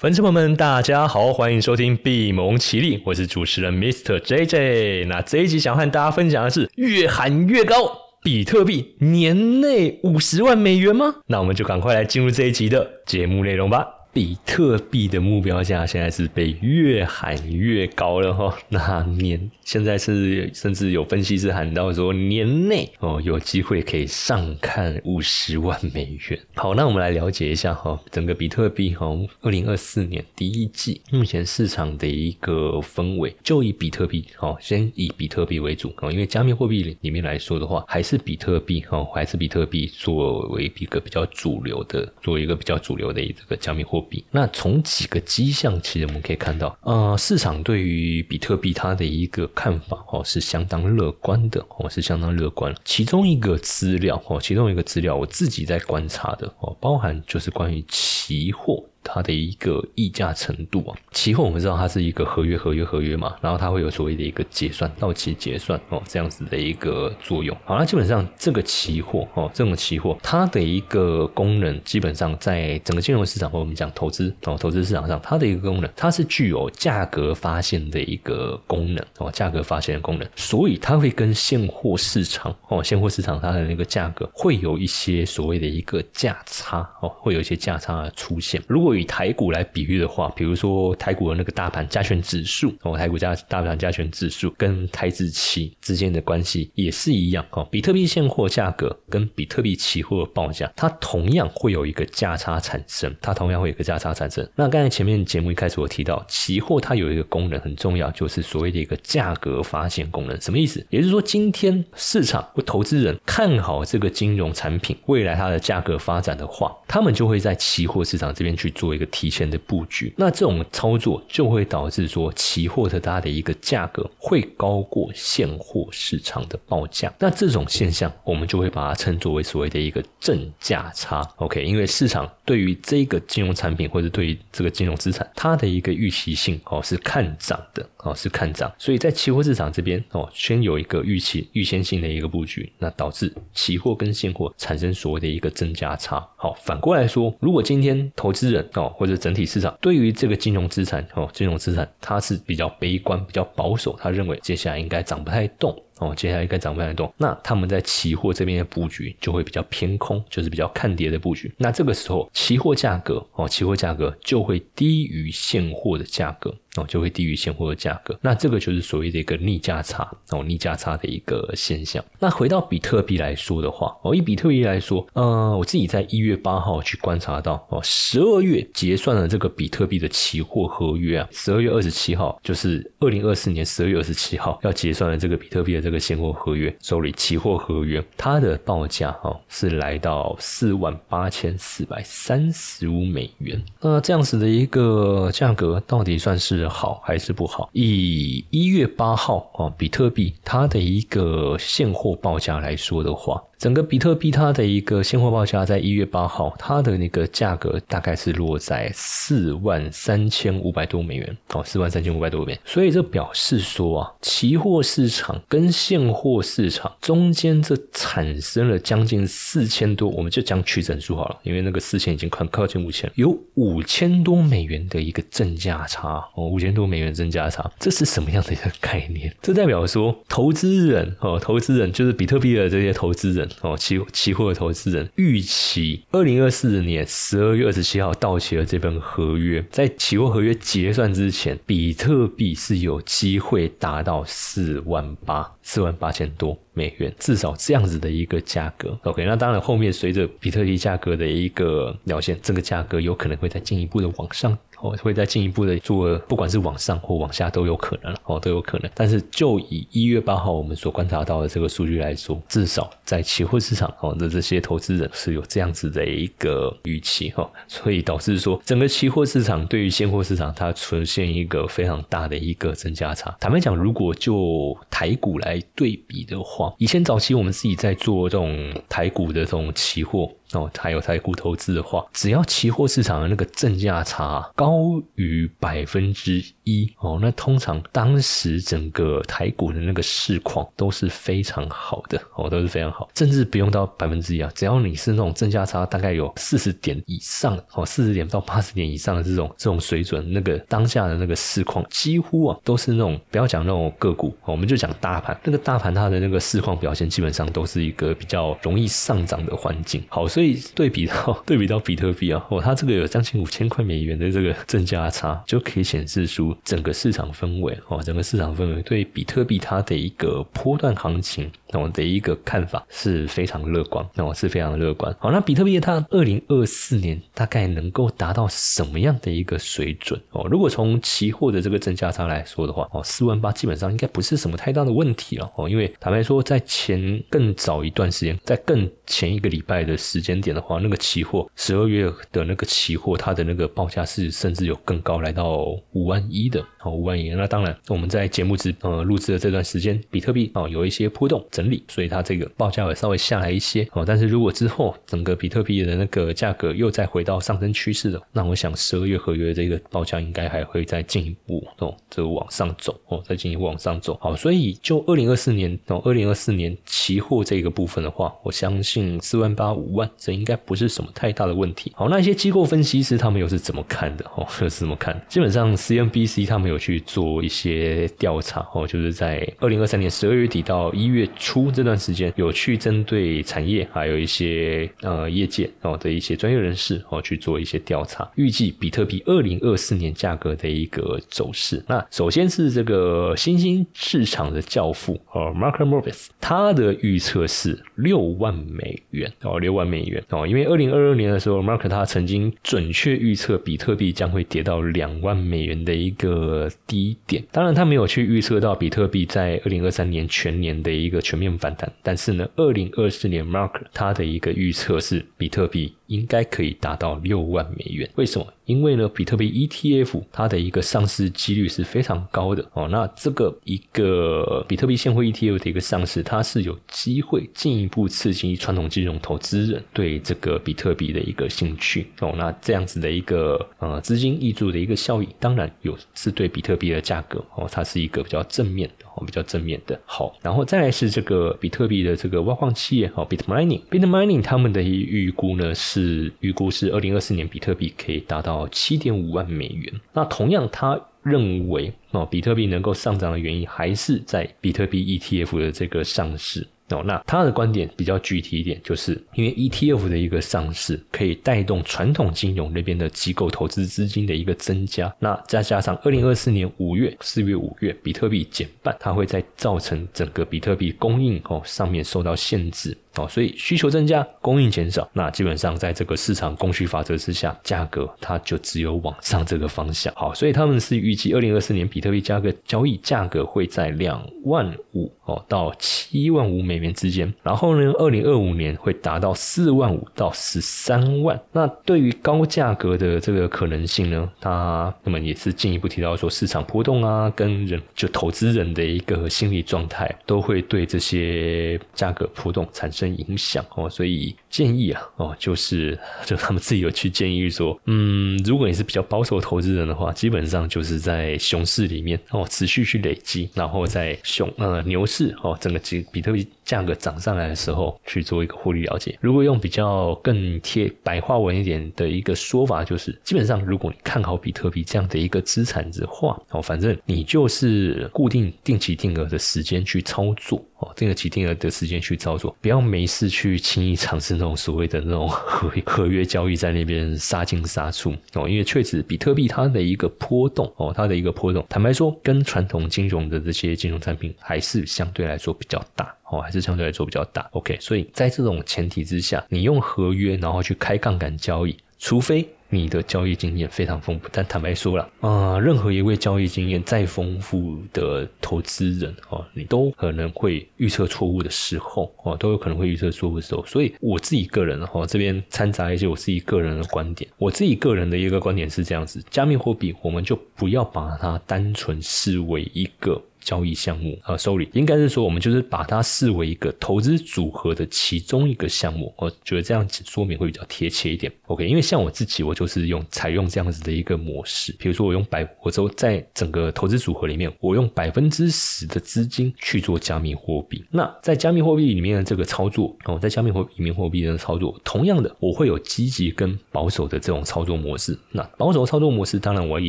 粉丝朋友们，大家好，欢迎收听闭蒙奇力，我是主持人 Mr. JJ。那这一集想和大家分享的是越喊越高，比特币年内五十万美元吗？那我们就赶快来进入这一集的节目内容吧。比特币的目标价现在是被越喊越高了哈，那年现在是甚至有分析师喊到说年内哦有机会可以上看五十万美元。好，那我们来了解一下哈，整个比特币哈，二零二四年第一季目前市场的一个氛围，就以比特币哈，先以比特币为主啊，因为加密货币里面来说的话，还是比特币哈，还是比特币作为一个比较主流的，作为一个比较主流的这个加密货。币那从几个迹象，其实我们可以看到，呃，市场对于比特币它的一个看法哦，是相当乐观的哦，是相当乐观。其中一个资料哦，其中一个资料我自己在观察的哦，包含就是关于期货。它的一个溢价程度啊，期货我们知道它是一个合约、合约、合约嘛，然后它会有所谓的一个结算、到期结算哦，这样子的一个作用。好，那基本上这个期货哦，这种期货它的一个功能，基本上在整个金融市场或我们讲投资哦，投资市场上，它的一个功能，它是具有价格发现的一个功能哦，价格发现的功能，所以它会跟现货市场哦，现货市场它的那个价格会有一些所谓的一个价差哦，会有一些价差的出现。如果以台股来比喻的话，比如说台股的那个大盘加权指数哦，台股加大盘加权指数跟台子期之间的关系也是一样哦。比特币现货价格跟比特币期货报价，它同样会有一个价差产生，它同样会有一个价差产生。那刚才前面节目一开始我提到，期货它有一个功能很重要，就是所谓的一个价格发现功能。什么意思？也就是说，今天市场或投资人看好这个金融产品未来它的价格发展的话，他们就会在期货市场这边去。做一个提前的布局，那这种操作就会导致说期货的它的一个价格会高过现货市场的报价。那这种现象，我们就会把它称作为所谓的一个正价差。OK，因为市场对于这个金融产品或者对于这个金融资产，它的一个预期性哦是看涨的哦是看涨，所以在期货市场这边哦先有一个预期预先性的一个布局，那导致期货跟现货产生所谓的一个正价差。好，反过来说，如果今天投资人哦，或者整体市场对于这个金融资产哦，金融资产它是比较悲观、比较保守，他认为接下来应该涨不太动。哦，接下来应该涨不太动，那他们在期货这边的布局就会比较偏空，就是比较看跌的布局。那这个时候，期货价格哦，期货价格就会低于现货的价格哦，就会低于现货的价格。那这个就是所谓的一个逆价差哦，逆价差的一个现象。那回到比特币来说的话，哦，以比特币来说，呃，我自己在一月八号去观察到哦，十二月结算了这个比特币的期货合约啊，十二月二十七号就是二零二四年十二月二十七号要结算的这个比特币的这。这个现货合约，手里期货合约，它的报价哈是来到四万八千四百三十五美元。那这样子的一个价格，到底算是好还是不好？以一月八号啊，比特币它的一个现货报价来说的话。整个比特币它的一个现货报价在一月八号，它的那个价格大概是落在四万三千五百多美元，哦，四万三千五百多美元。所以这表示说啊，期货市场跟现货市场中间这产生了将近四千多，我们就讲取整数好了，因为那个四千已经快靠近五千，有五千多美元的一个正价差哦，五千多美元正价差，这是什么样的一个概念？这代表说，投资人哦，投资人就是比特币的这些投资人。哦，期期货的投资人预期二零二四年十二月二十七号到期的这份合约，在期货合约结算之前，比特币是有机会达到四万八、四万八千多美元，至少这样子的一个价格。OK，那当然后面随着比特币价格的一个表现，这个价格有可能会再进一步的往上。哦，会再进一步的做，不管是往上或往下都有可能哦，都有可能。但是就以一月八号我们所观察到的这个数据来说，至少在期货市场哦的这些投资人是有这样子的一个预期哈，所以导致说整个期货市场对于现货市场它出现一个非常大的一个增加差。坦白讲，如果就台股来对比的话，以前早期我们自己在做这种台股的这种期货。哦，还有台股投资的话，只要期货市场的那个正价差高于百分之一哦，那通常当时整个台股的那个市况都是非常好的哦，都是非常好，甚至不用到百分之一啊，只要你是那种正价差大概有四十点以上哦，四十点到八十点以上的这种这种水准，那个当下的那个市况几乎啊都是那种不要讲那种个股，我们就讲大盘，那个大盘它的那个市况表现基本上都是一个比较容易上涨的环境。好，所以所以对比到对比到比特币啊，哦，它这个有将近五千块美元的这个正价差，就可以显示出整个市场氛围哦，整个市场氛围对比特币它的一个波段行情哦的一个看法是非常乐观，哦是非常乐观。好，那比特币它二零二四年大概能够达到什么样的一个水准哦？如果从期货的这个正价差来说的话，哦，四万八基本上应该不是什么太大的问题了哦，因为坦白说，在前更早一段时间，在更前一个礼拜的时间点的话，那个期货十二月的那个期货，它的那个报价是甚至有更高，来到五万一的。哦，五万一。那当然，我们在节目之呃录制的这段时间，比特币哦有一些波动整理，所以它这个报价会稍微下来一些哦。但是如果之后整个比特币的那个价格又再回到上升趋势的，那我想十二月合约这个报价应该还会再进一步哦，这往上走哦，再进一步往上走。好，所以就二零二四年哦，二零二四年期货这个部分的话，我相信四万八五万这应该不是什么太大的问题。好，那一些机构分析师他们又是怎么看的哦？又是怎么看？基本上 CNBC 他们有去做一些调查哦，就是在二零二三年十二月底到一月初这段时间，有去针对产业还有一些呃业界哦的一些专业人士哦去做一些调查，预计比特币二零二四年价格的一个走势。那首先是这个新兴市场的教父哦，Mark Morris，他的预测是六万美元哦，六万美元哦，因为二零二二年的时候，Mark 他曾经准确预测比特币将会跌到两万美元的一个低点。当然，他没有去预测到比特币在二零二三年全年的一个全面反弹。但是呢，二零二四年 Mark 他的一个预测是比特币应该可以达到六万美元。为什么？因为呢，比特币 ETF 它的一个上市几率是非常高的哦。那这个一个比特币现货 ETF 的一个上市，它是有机会进一步刺激传统金融投资人对这个比特币的一个兴趣哦。那这样子的一个呃资金溢注的一个效益，当然有是对比特币的价格哦，它是一个比较正面的哦，比较正面的。好，然后再来是这个比特币的这个挖矿企业哦，Bit Mining，Bit Mining 他们的预估呢是是预估是二零二四年比特币可以达到。七点五万美元。那同样，他认为哦，比特币能够上涨的原因还是在比特币 ETF 的这个上市哦。那他的观点比较具体一点，就是因为 ETF 的一个上市可以带动传统金融那边的机构投资资金的一个增加。那再加上二零二四年五月、四月、五月比特币减半，它会在造成整个比特币供应哦上面受到限制。哦，所以需求增加，供应减少，那基本上在这个市场供需法则之下，价格它就只有往上这个方向。好，所以他们是预计二零二四年比特币价格交易价格会在两万五哦到七万五美元之间，然后呢，二零二五年会达到四万五到十三万。那对于高价格的这个可能性呢，他那么也是进一步提到说，市场波动啊，跟人就投资人的一个心理状态，都会对这些价格波动产生。影响哦，所以建议啊哦，就是就他们自己有去建议说，嗯，如果你是比较保守投资人的话，基本上就是在熊市里面哦，持续去累积，然后在熊呃牛市哦，整个比比特币价格涨上来的时候去做一个获利了结。如果用比较更贴白话文一点的一个说法，就是基本上如果你看好比特币这样的一个资产的话哦，反正你就是固定定期定额的时间去操作哦，定期定额的时间去操作，不要。没事去轻易尝试那种所谓的那种 合合约交易，在那边杀进杀出哦，因为确实比特币它的一个波动哦，它的一个波动，坦白说，跟传统金融的这些金融产品还是相对来说比较大哦，还是相对来说比较大。OK，所以在这种前提之下，你用合约然后去开杠杆交易，除非。你的交易经验非常丰富，但坦白说了啊，任何一位交易经验再丰富的投资人哦，你都可能会预测错误的时候哦，都有可能会预测错误的时候。所以我自己个人哈，这边掺杂一些我自己个人的观点。我自己个人的一个观点是这样子：加密货币，我们就不要把它单纯视为一个交易项目啊，sorry，应该是说我们就是把它视为一个投资组合的其中一个项目。我觉得这样子说明会比较贴切一点。OK，因为像我自己，我就是用采用这样子的一个模式，比如说我用百，我说在整个投资组合里面，我用百分之十的资金去做加密货币。那在加密货币里面的这个操作哦，在加密货里面货币的操作，同样的，我会有积极跟保守的这种操作模式。那保守操作模式，当然我一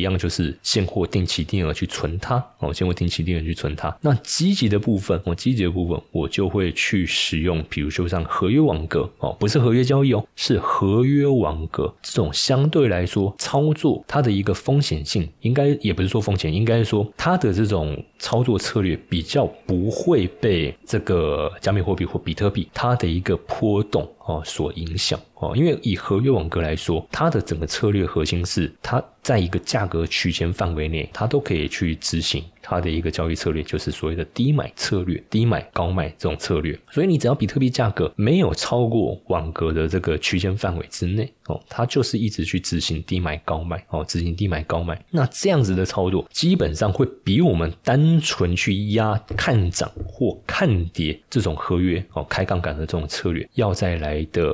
样就是现货定期定额去存它哦，现货定期定额去存它。那积极的部分，我积极的部分，我就会去使用，比如说像合约网格哦，不是合约交易哦，是合约网格这种相对来说操作它的一个风险性，应该也不是说风险，应该说它的这种操作策略比较不会被这个加密货币或比特币它的一个波动哦所影响哦，因为以合约网格来说，它的整个策略核心是它在一个价格区间范围内，它都可以去执行。它的一个交易策略就是所谓的低买策略，低买高卖这种策略。所以你只要比特币价格没有超过网格的这个区间范围之内哦，它就是一直去执行低买高卖哦，执行低买高卖。那这样子的操作基本上会比我们单纯去压看涨或看跌这种合约哦，开杠杆的这种策略要再来的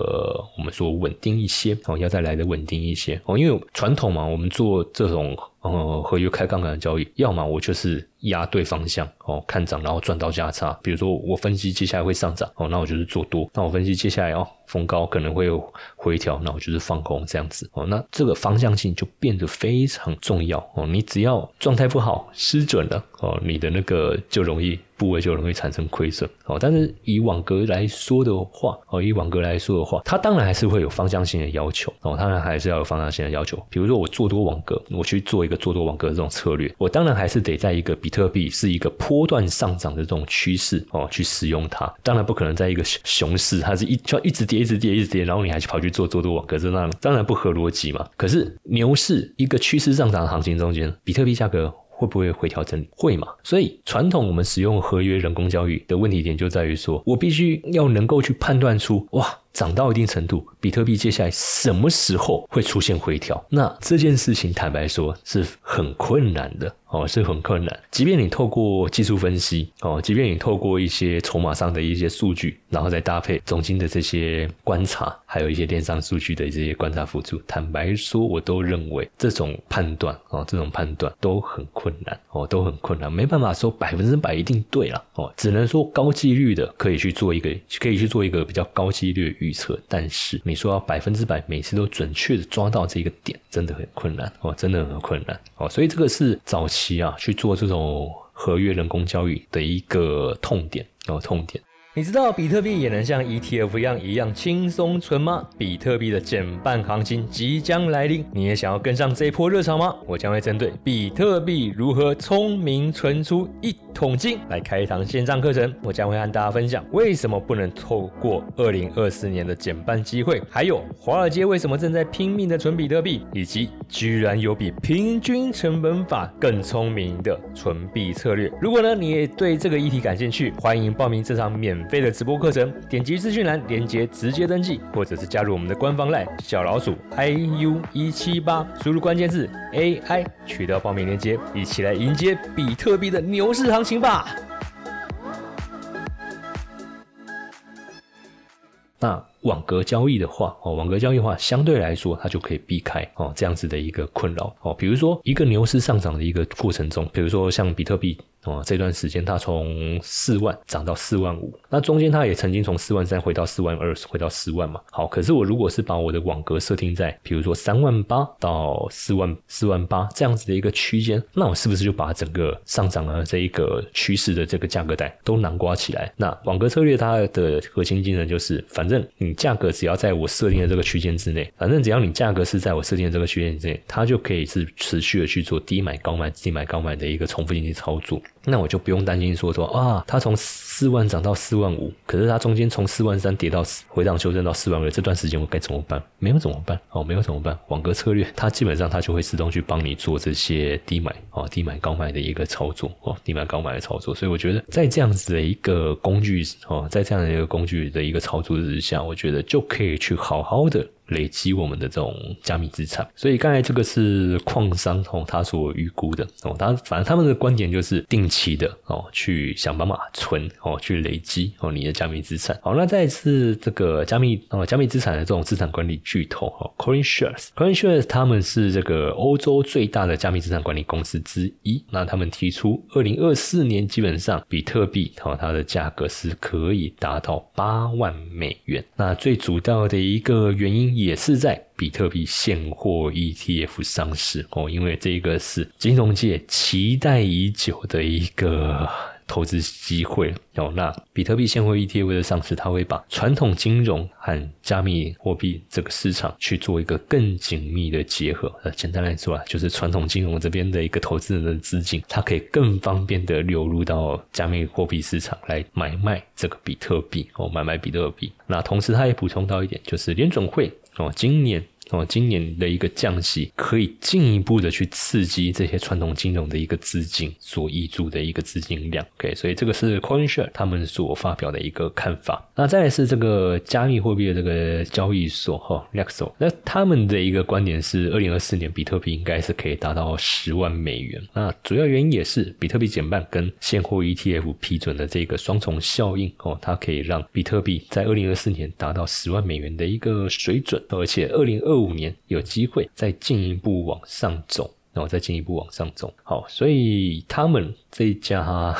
我们做稳定一些哦，要再来的稳定一些哦，因为传统嘛，我们做这种。呃，合约开杠杆的交易，要么我就是压对方向哦，看涨然后赚到价差。比如说我分析接下来会上涨哦，那我就是做多；那我分析接下来哦，逢高可能会有回调，那我就是放空这样子哦。那这个方向性就变得非常重要哦。你只要状态不好失准了哦，你的那个就容易。部位就容易产生亏损哦，但是以网格来说的话哦，以网格来说的话，它当然还是会有方向性的要求哦，当然还是要有方向性的要求。比如说我做多网格，我去做一个做多网格这种策略，我当然还是得在一个比特币是一个波段上涨的这种趋势哦去使用它。当然不可能在一个熊市，它是一就一直跌，一直跌，一直跌，然后你还去跑去做做多网格，这当当然不合逻辑嘛。可是牛市一个趋势上涨的行情中间，比特币价格。会不会回调整理？会嘛？所以传统我们使用合约人工交易的问题点就在于说，我必须要能够去判断出，哇，涨到一定程度，比特币接下来什么时候会出现回调？那这件事情坦白说是很困难的。哦，是很困难。即便你透过技术分析，哦，即便你透过一些筹码上的一些数据，然后再搭配总金的这些观察，还有一些电商数据的这些观察辅助，坦白说，我都认为这种判断，哦，这种判断都很困难，哦，都很困难，没办法说百分之百一定对了，哦，只能说高几率的可以去做一个，可以去做一个比较高几率预测。但是你说要百分之百每次都准确的抓到这个点，真的很困难，哦，真的很困难，哦，所以这个是早期。啊，去做这种合约人工交易的一个痛点哦，痛点。你知道比特币也能像 ETF 一样一样轻松存吗？比特币的减半行情即将来临，你也想要跟上这一波热潮吗？我将会针对比特币如何聪明存出一桶金来开一堂线上课程。我将会和大家分享为什么不能透过2024年的减半机会，还有华尔街为什么正在拼命的存比特币，以及居然有比平均成本法更聪明的存币策略。如果呢你也对这个议题感兴趣，欢迎报名这场免。免费的直播课程，点击资讯栏链接直接登记，或者是加入我们的官方 LINE 小老鼠 iu 一七八，输入关键字 AI 取得报名链接，一起来迎接比特币的牛市行情吧！那网格交易的话，哦，网格交易的话，相对来说它就可以避开哦这样子的一个困扰哦，比如说一个牛市上涨的一个过程中，比如说像比特币。哦，这段时间它从四万涨到四万五，那中间它也曾经从四万三回到四万二，回到四万嘛。好，可是我如果是把我的网格设定在，比如说三万八到四万四万八这样子的一个区间，那我是不是就把整个上涨的这一个趋势的这个价格带都囊括起来？那网格策略它的核心精神就是，反正你价格只要在我设定的这个区间之内，反正只要你价格是在我设定的这个区间之内，它就可以是持续的去做低买高卖、低买高卖的一个重复性的操作。那我就不用担心说说啊，它从四万涨到四万五，可是它中间从四万三跌到回档修正到四万二，这段时间我该怎么办？没有怎么办？哦，没有怎么办？网格策略它基本上它就会自动去帮你做这些低买哦、低买高卖的一个操作哦，低买高卖的操作。所以我觉得在这样子的一个工具哦，在这样的一个工具的一个操作之下，我觉得就可以去好好的。累积我们的这种加密资产。所以刚才这个是矿商哦，他所预估的哦，他反正他们的观点就是定期的哦，去想办法存哦，去累积哦你的加密资产。好，那再次这个加密哦，加密资产的这种资产管理巨头哦，CoinShares，CoinShares 他们是这个欧洲最大的加密资产管理公司之一。那他们提出，二零二四年基本上比特币哦，它的价格是可以达到八万美元。那最主要的一个原因也是在比特币现货 ETF 上市哦，因为这个是金融界期待已久的一个。投资机会哦，那比特币现货 ETF 的上市，它会把传统金融和加密货币这个市场去做一个更紧密的结合。呃，简单来说啊，就是传统金融这边的一个投资人的资金，它可以更方便的流入到加密货币市场来买卖这个比特币哦，买卖比特币。那同时，它也补充到一点，就是联准会哦，今年。哦，今年的一个降息可以进一步的去刺激这些传统金融的一个资金所挹注的一个资金量。OK，所以这个是 CoinShare 他们所发表的一个看法。那再来是这个加密货币的这个交易所哈 n e x o 那他们的一个观点是，二零二四年比特币应该是可以达到十万美元。那主要原因也是比特币减半跟现货 ETF 批准的这个双重效应哦，它可以让比特币在二零二四年达到十万美元的一个水准，而且二零二五年有机会再进一步往上走，然后再进一步往上走。好，所以他们这一家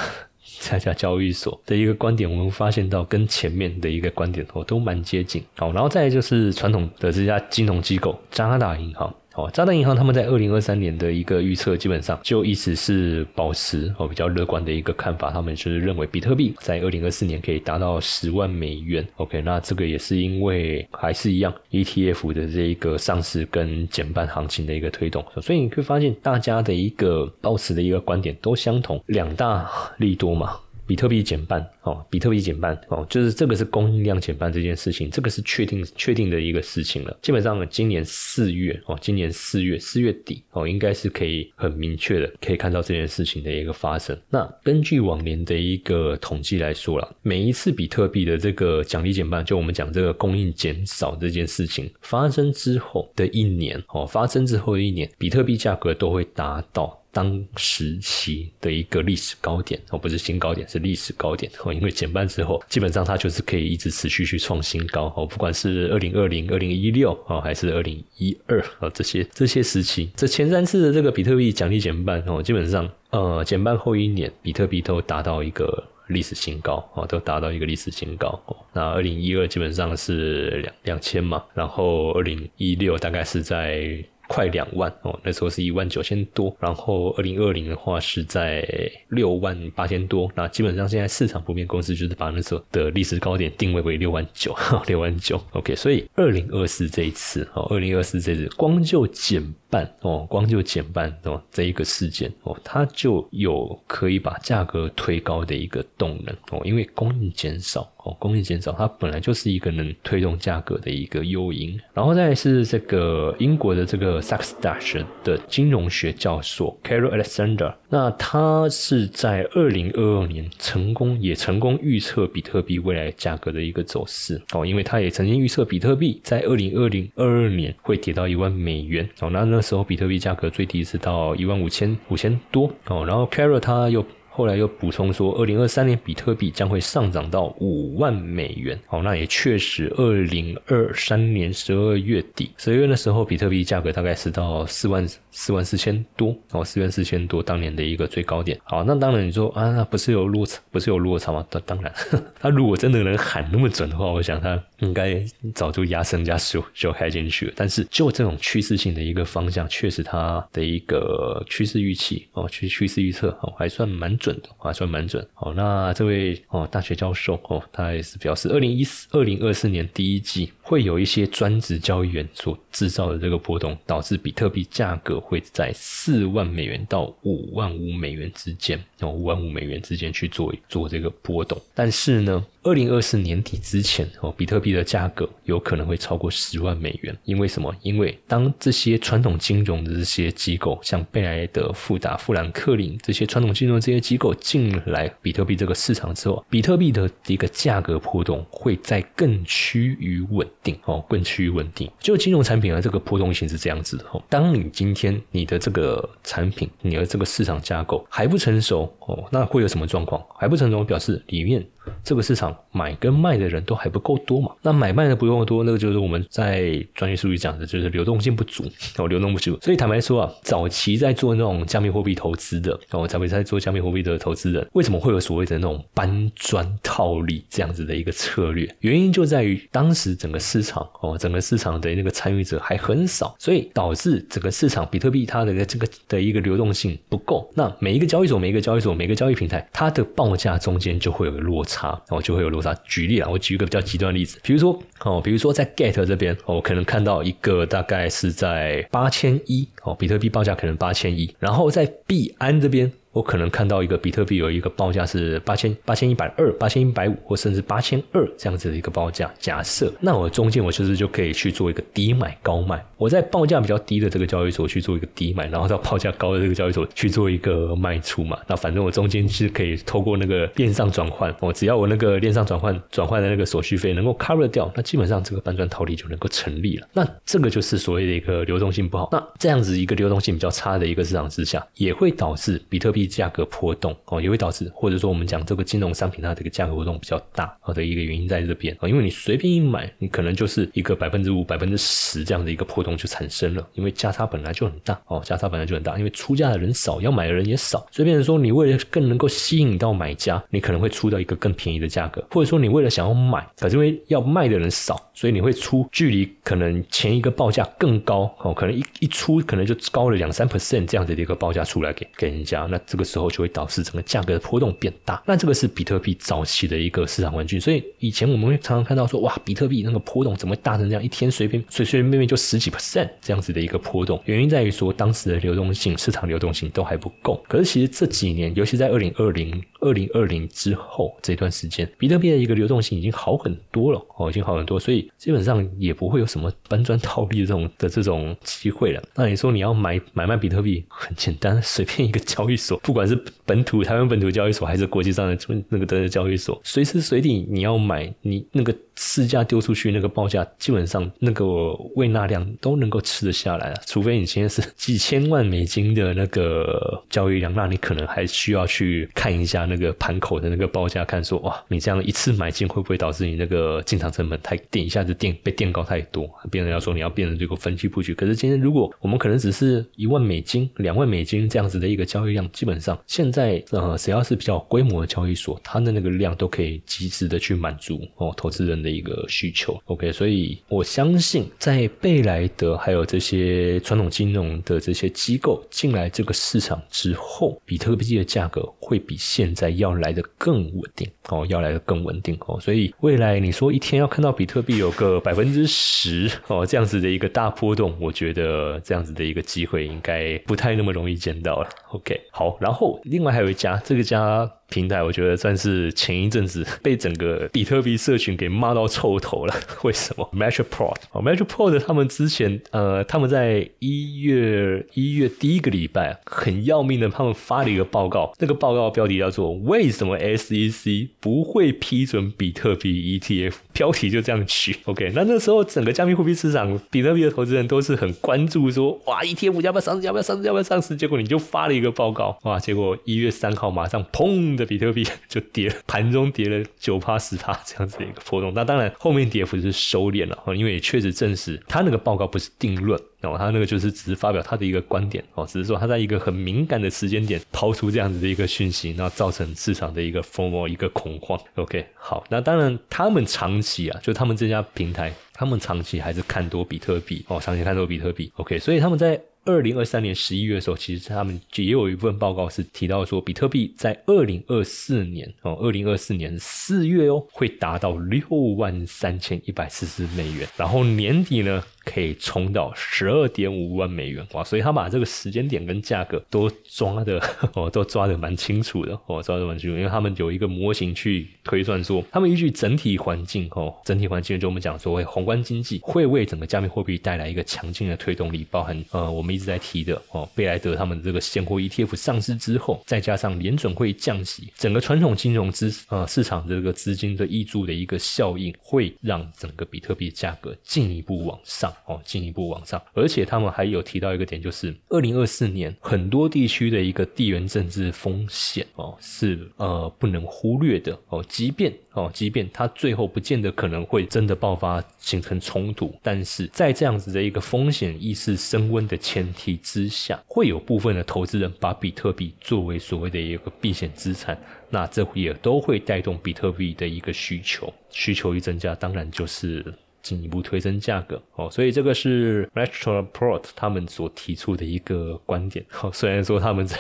这家交易所的一个观点，我们发现到跟前面的一个观点哦都蛮接近。好，然后再就是传统的这家金融机构加拿大银行。哦，渣打银行他们在二零二三年的一个预测，基本上就一直是保持哦比较乐观的一个看法。他们就是认为比特币在二零二四年可以达到十万美元。OK，那这个也是因为还是一样 ETF 的这一个上市跟减半行情的一个推动，所以你会发现大家的一个保持的一个观点都相同，两大利多嘛。比特币减半哦，比特币减半哦，就是这个是供应量减半这件事情，这个是确定确定的一个事情了。基本上今年四月哦，今年四月四月底哦，应该是可以很明确的可以看到这件事情的一个发生。那根据往年的一个统计来说了，每一次比特币的这个奖励减半，就我们讲这个供应减少这件事情发生之后的一年哦，发生之后的一年，比特币价格都会达到。当时期的一个历史高点哦，不是新高点，是历史高点哦。因为减半之后，基本上它就是可以一直持续去创新高哦。不管是二零二零、二零一六哦，还是二零一二啊，这些这些时期，这前三次的这个比特币奖励减半哦，基本上呃减半后一年，比特币都达到一个历史新高哦，都达到一个历史新高。那二零一二基本上是两两千嘛，然后二零一六大概是在。快两万哦，那时候是一万九千多，然后二零二零的话是在六万八千多，那基本上现在市场普遍公司就是把那时候的历史高点定位为六万九，六万九，OK，所以二零二四这一次哦，二零二四这次光就减半哦，光就减半哦，这一个事件哦，它就有可以把价格推高的一个动能哦，因为供应减少哦。供应减少，它本来就是一个能推动价格的一个诱因。然后再是这个英国的这个 Sachs 大学的金融学教授 Carol Alexander，那他是在二零二二年成功也成功预测比特币未来价格的一个走势哦，因为他也曾经预测比特币在二零二零二二年会跌到一万美元哦，那那时候比特币价格最低是到一万五千五千多哦，然后 Caro 他又。后来又补充说，二零二三年比特币将会上涨到五万美元。好，那也确实，二零二三年十二月底，十二月的时候，比特币价格大概是到四万四万四千多。哦，四万四千多，当年的一个最高点。好，那当然你说啊，那不是有落差，不是有落差吗？当当然，他如果真的能喊那么准的话，我想他应该早就压升加速就开进去了。但是就这种趋势性的一个方向，确实它的一个趋势预期哦，趋趋势预测哦，还算蛮准。的还算蛮准。好，那这位哦大学教授哦，他也是表示，二零一四、二零二四年第一季会有一些专职交易员所制造的这个波动，导致比特币价格会在四万美元到五万五美元之间哦，五万五美元之间去做做这个波动。但是呢，二零二四年底之前哦，比特币的价格有可能会超过十万美元。因为什么？因为当这些传统金融的这些机构，像贝莱德、富达、富兰克林这些传统金融这些机构进来比特币这个市场之后，比特币的一个价格波动会在更趋于稳定哦，更趋于稳定。就金融产品的这个波动性是这样子的哦。当你今天你的这个产品，你的这个市场架构还不成熟哦，那会有什么状况？还不成熟表示里面。这个市场买跟卖的人都还不够多嘛？那买卖的不用多，那个就是我们在专业术语讲的，就是流动性不足哦，流动不足。所以坦白说啊，早期在做那种加密货币投资的哦，早期在做加密货币的投资人，为什么会有所谓的那种搬砖套利这样子的一个策略？原因就在于当时整个市场哦，整个市场的那个参与者还很少，所以导致整个市场比特币它的这个的一个流动性不够。那每一个交易所、每一个交易所、每个交易平台，它的报价中间就会有个落差。差，然后就会有落差。举例啊，我举一个比较极端的例子，比如说哦，比如说在 Get 这边，我可能看到一个大概是在八千一哦，比特币报价可能八千一，然后在币安这边。我可能看到一个比特币有一个报价是八千八千一百二、八千一百五，或甚至八千二这样子的一个报价。假设那我中间我其实就可以去做一个低买高卖。我在报价比较低的这个交易所去做一个低买，然后到报价高的这个交易所去做一个卖出嘛。那反正我中间是可以透过那个链上转换，我只要我那个链上转换转换的那个手续费能够 cover 掉，那基本上这个搬砖套利就能够成立了。那这个就是所谓的一个流动性不好。那这样子一个流动性比较差的一个市场之下，也会导致比特币。价格波动哦，也会导致，或者说我们讲这个金融商品它这个价格波动比较大好的一个原因在这边啊，因为你随便一买，你可能就是一个百分之五、百分之十这样的一个波动就产生了，因为价差本来就很大哦，价差本来就很大，因为出价的人少，要买的人也少，随便说你为了更能够吸引到买家，你可能会出到一个更便宜的价格，或者说你为了想要买，可是因为要卖的人少，所以你会出距离可能前一个报价更高哦，可能一一出可能就高了两三 percent 这样子的一个报价出来给给人家，那这个。时候就会导致整个价格的波动变大，那这个是比特币早期的一个市场环境。所以以前我们会常常看到说，哇，比特币那个波动怎么大成这样？一天随便随随便便就十几 percent 这样子的一个波动。原因在于说，当时的流动性、市场流动性都还不够。可是其实这几年，尤其在二零二零、二零二零之后这段时间，比特币的一个流动性已经好很多了哦，已经好很多。所以基本上也不会有什么搬砖套利这种的这种机会了。那你说你要买买卖比特币，很简单，随便一个交易所，不。管是本土台湾本土交易所，还是国际上的那个的交易所，随时随地你要买，你那个市价丢出去，那个报价基本上那个未纳量都能够吃得下来啊。除非你今天是几千万美金的那个交易量，那你可能还需要去看一下那个盘口的那个报价，看说哇，你这样一次买进会不会导致你那个进场成本太垫一下子垫被垫高太多？别人要说你要变成这个分期布局。可是今天如果我们可能只是一万美金、两万美金这样子的一个交易量，基本上。现在呃，只要是比较规模的交易所，它的那个量都可以及时的去满足哦投资人的的一个需求。OK，所以我相信在贝莱德还有这些传统金融的这些机构进来这个市场之后，比特币的价格会比现在要来的更稳定哦，要来的更稳定哦。所以未来你说一天要看到比特币有个百分之十哦这样子的一个大波动，我觉得这样子的一个机会应该不太那么容易见到了。OK，好，然。后，另外还有一家，这个家。平台我觉得算是前一阵子被整个比特币社群给骂到臭头了。为什么？Metroport 哦，Metroport 他们之前呃，他们在一月一月第一个礼拜很要命的，他们发了一个报告，那个报告标题叫做“为什么 SEC 不会批准比特币 ETF”，标题就这样取。OK，那那时候整个加密货币市场，比特币的投资人都是很关注说，哇，ETF 要不要上市？要不要上市？要不要上市？结果你就发了一个报告，哇，结果一月三号马上砰。的比特币就跌了，盘中跌了九趴十趴这样子的一个波动。那当然后面跌幅是收敛了，因为也确实证实他那个报告不是定论，哦，他那个就是只是发表他的一个观点，哦，只是说他在一个很敏感的时间点抛出这样子的一个讯息，那造成市场的一个疯魔一个恐慌。OK，好，那当然他们长期啊，就他们这家平台，他们长期还是看多比特币，哦，长期看多比特币。OK，所以他们在。二零二三年十一月的时候，其实他们也有一份报告是提到说，比特币在二零二四年哦，二零二四年四月哦，会达到六万三千一百四十美元，然后年底呢。可以冲到十二点五万美元哇！所以他把这个时间点跟价格都抓的 哦，都抓的蛮清楚的哦，抓的蛮清楚，因为他们有一个模型去推算说，他们依据整体环境哦，整体环境就我们讲说，宏观经济会为整个加密货币带来一个强劲的推动力，包含呃，我们一直在提的哦，贝莱德他们这个现货 ETF 上市之后，再加上联准会降息，整个传统金融资呃市场这个资金的溢注的一个效应，会让整个比特币价格进一步往上哦，进一步往上。而且他们还有提到一个点，就是二零二四年很多地区的一个地缘政治风险哦，是呃不能忽略的哦，即便。哦，即便它最后不见得可能会真的爆发形成冲突，但是在这样子的一个风险意识升温的前提之下，会有部分的投资人把比特币作为所谓的一个避险资产，那这也都会带动比特币的一个需求，需求一增加，当然就是进一步推升价格。哦，所以这个是 Retroport 他们所提出的一个观点。哦，虽然说他们在。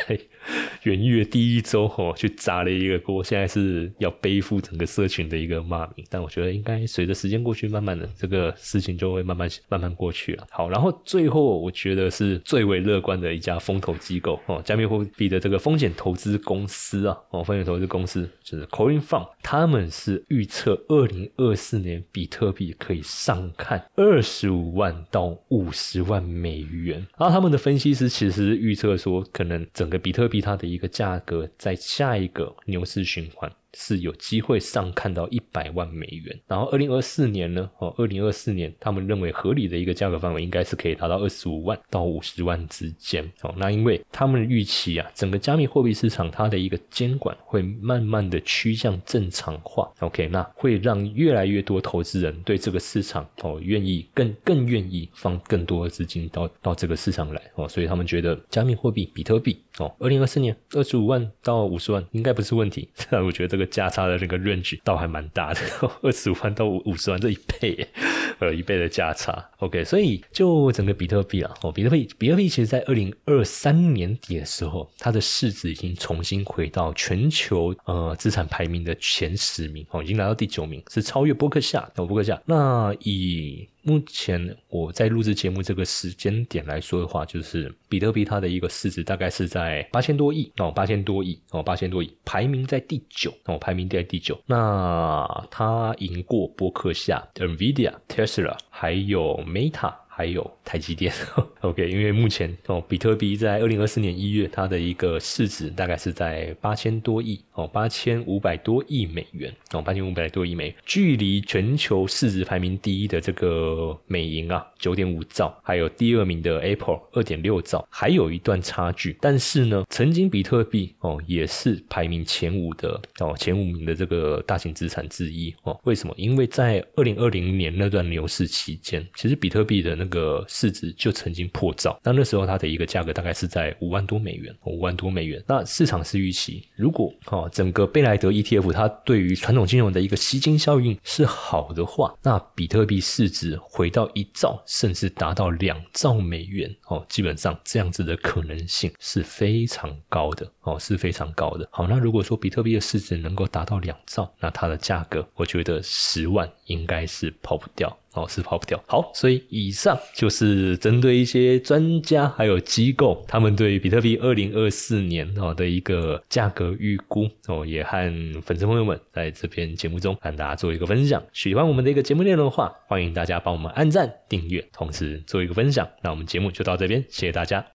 元月第一周哦，去砸了一个锅，现在是要背负整个社群的一个骂名。但我觉得应该随着时间过去，慢慢的这个事情就会慢慢慢慢过去了。好，然后最后我觉得是最为乐观的一家风投机构哦，加密货币的这个风险投资公司啊哦，风险投资公司就是 Coin Fund，他们是预测二零二四年比特币可以上看二十五万到五十万美元。然后他们的分析师其实预测说，可能整个比特币。它的一个价格在下一个牛市循环。是有机会上看到一百万美元，然后二零二四年呢？哦，二零二四年他们认为合理的一个价格范围应该是可以达到二十五万到五十万之间。哦，那因为他们预期啊，整个加密货币市场它的一个监管会慢慢的趋向正常化。OK，那会让越来越多投资人对这个市场哦愿意更更愿意放更多的资金到到这个市场来。哦，所以他们觉得加密货币比特币哦，二零二四年二十五万到五十万应该不是问题。我觉得这个。价差的那个 range 倒还蛮大的，二十五万到五十万这一倍，呃，一倍的价差。OK，所以就整个比特币啊，哦，比特币，比特币其实在二零二三年底的时候，它的市值已经重新回到全球呃资产排名的前十名，哦，已经来到第九名，是超越波克夏，哦，波克夏。那以目前我在录制节目这个时间点来说的话，就是比特币它的一个市值大概是在八千多亿哦，八千多亿哦，八千多亿，排名在第九哦，排名在第九。那它赢过伯克夏、NVIDIA、Tesla，还有 Meta。还有台积电，OK，因为目前哦，比特币在二零二四年一月，它的一个市值大概是在八千多亿哦，八千五百多亿美元哦，八千五百多亿美元，距离全球市值排名第一的这个美银啊，九点五兆，还有第二名的 Apple 二点六兆，还有一段差距。但是呢，曾经比特币哦也是排名前五的哦，前五名的这个大型资产之一哦。为什么？因为在二零二零年那段牛市期间，其实比特币的那个市值就曾经破兆，那那时候它的一个价格大概是在五万多美元，五万多美元。那市场是预期，如果哦整个贝莱德 ETF 它对于传统金融的一个吸金效应是好的话，那比特币市值回到一兆，甚至达到两兆美元哦，基本上这样子的可能性是非常高的哦，是非常高的。好，那如果说比特币的市值能够达到两兆，那它的价格，我觉得十万应该是跑不掉。哦，是跑不掉。好，所以以上就是针对一些专家还有机构，他们对比特币二零二四年哦的一个价格预估哦，也和粉丝朋友们在这篇节目中和大家做一个分享。喜欢我们的一个节目内容的话，欢迎大家帮我们按赞、订阅，同时做一个分享。那我们节目就到这边，谢谢大家。